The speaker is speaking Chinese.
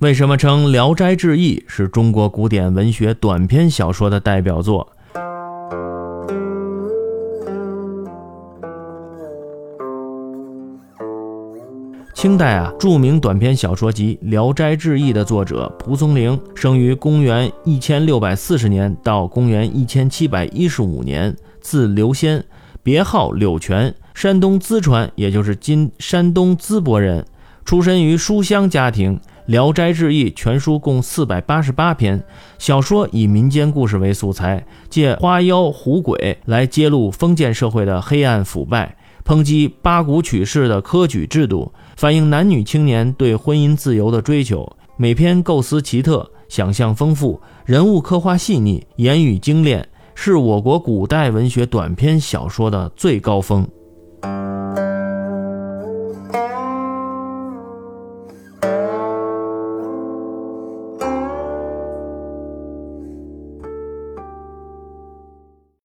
为什么称《聊斋志异》是中国古典文学短篇小说的代表作？清代啊，著名短篇小说集《聊斋志异》的作者蒲松龄，生于公元一千六百四十年到公元一千七百一十五年，字刘仙，别号柳泉，山东淄川，也就是今山东淄博人，出身于书香家庭。《聊斋志异》全书共四百八十八篇，小说以民间故事为素材，借花妖狐鬼来揭露封建社会的黑暗腐败，抨击八股取士的科举制度，反映男女青年对婚姻自由的追求。每篇构思奇特，想象丰富，人物刻画细腻，言语精炼，是我国古代文学短篇小说的最高峰。